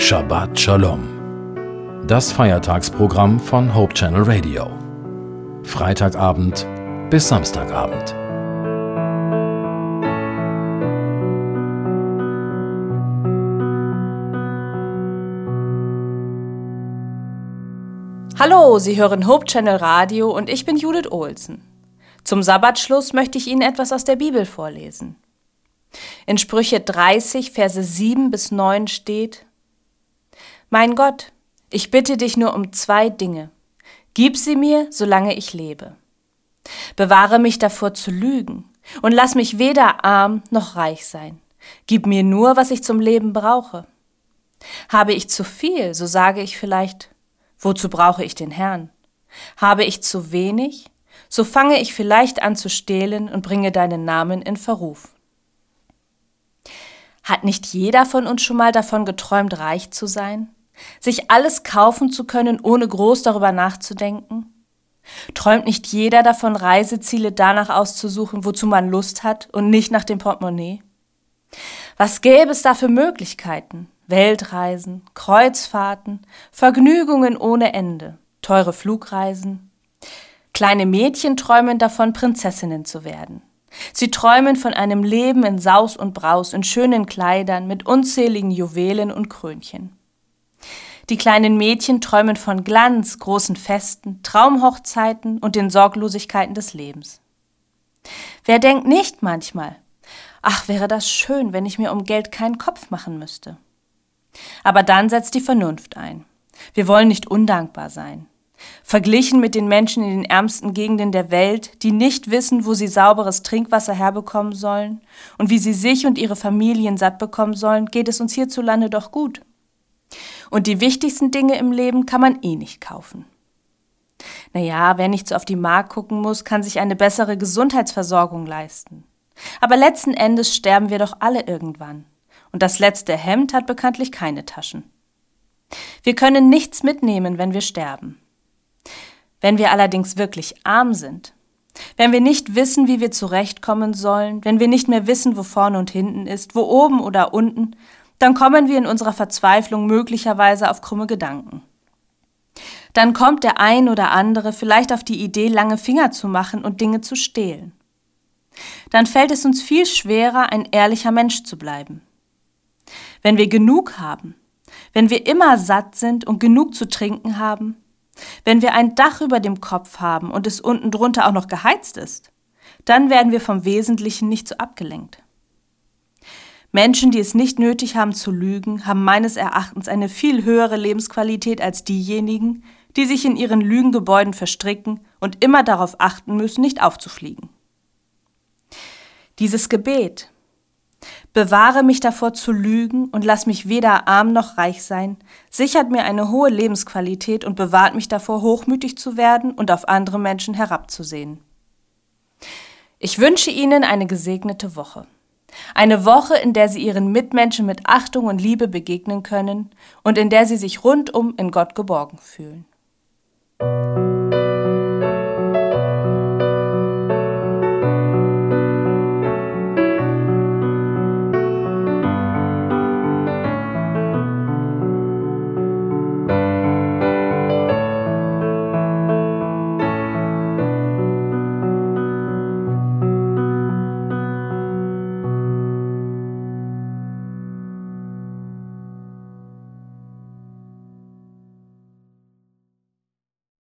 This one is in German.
Shabbat Shalom. Das Feiertagsprogramm von Hope Channel Radio. Freitagabend bis Samstagabend. Hallo, Sie hören Hope Channel Radio und ich bin Judith Olsen. Zum Sabbatschluss möchte ich Ihnen etwas aus der Bibel vorlesen. In Sprüche 30, Verse 7 bis 9 steht, Mein Gott, ich bitte dich nur um zwei Dinge. Gib sie mir, solange ich lebe. Bewahre mich davor zu lügen und lass mich weder arm noch reich sein. Gib mir nur, was ich zum Leben brauche. Habe ich zu viel, so sage ich vielleicht, wozu brauche ich den Herrn? Habe ich zu wenig, so fange ich vielleicht an zu stehlen und bringe deinen Namen in Verruf. Hat nicht jeder von uns schon mal davon geträumt, reich zu sein? Sich alles kaufen zu können, ohne groß darüber nachzudenken? Träumt nicht jeder davon, Reiseziele danach auszusuchen, wozu man Lust hat und nicht nach dem Portemonnaie? Was gäbe es da für Möglichkeiten? Weltreisen, Kreuzfahrten, Vergnügungen ohne Ende, teure Flugreisen. Kleine Mädchen träumen davon, Prinzessinnen zu werden. Sie träumen von einem Leben in Saus und Braus, in schönen Kleidern, mit unzähligen Juwelen und Krönchen. Die kleinen Mädchen träumen von Glanz, großen Festen, Traumhochzeiten und den Sorglosigkeiten des Lebens. Wer denkt nicht manchmal, ach wäre das schön, wenn ich mir um Geld keinen Kopf machen müsste. Aber dann setzt die Vernunft ein. Wir wollen nicht undankbar sein. Verglichen mit den Menschen in den ärmsten Gegenden der Welt, die nicht wissen, wo sie sauberes Trinkwasser herbekommen sollen und wie sie sich und ihre Familien satt bekommen sollen, geht es uns hierzulande doch gut. Und die wichtigsten Dinge im Leben kann man eh nicht kaufen. Naja, wer nicht so auf die Mark gucken muss, kann sich eine bessere Gesundheitsversorgung leisten. Aber letzten Endes sterben wir doch alle irgendwann. Und das letzte Hemd hat bekanntlich keine Taschen. Wir können nichts mitnehmen, wenn wir sterben. Wenn wir allerdings wirklich arm sind, wenn wir nicht wissen, wie wir zurechtkommen sollen, wenn wir nicht mehr wissen, wo vorne und hinten ist, wo oben oder unten, dann kommen wir in unserer Verzweiflung möglicherweise auf krumme Gedanken. Dann kommt der ein oder andere vielleicht auf die Idee, lange Finger zu machen und Dinge zu stehlen. Dann fällt es uns viel schwerer, ein ehrlicher Mensch zu bleiben. Wenn wir genug haben, wenn wir immer satt sind und genug zu trinken haben, wenn wir ein Dach über dem Kopf haben und es unten drunter auch noch geheizt ist, dann werden wir vom Wesentlichen nicht so abgelenkt. Menschen, die es nicht nötig haben zu lügen, haben meines Erachtens eine viel höhere Lebensqualität als diejenigen, die sich in ihren Lügengebäuden verstricken und immer darauf achten müssen, nicht aufzufliegen. Dieses Gebet, Bewahre mich davor zu lügen und lass mich weder arm noch reich sein, sichert mir eine hohe Lebensqualität und bewahrt mich davor, hochmütig zu werden und auf andere Menschen herabzusehen. Ich wünsche Ihnen eine gesegnete Woche. Eine Woche, in der Sie Ihren Mitmenschen mit Achtung und Liebe begegnen können und in der Sie sich rundum in Gott geborgen fühlen.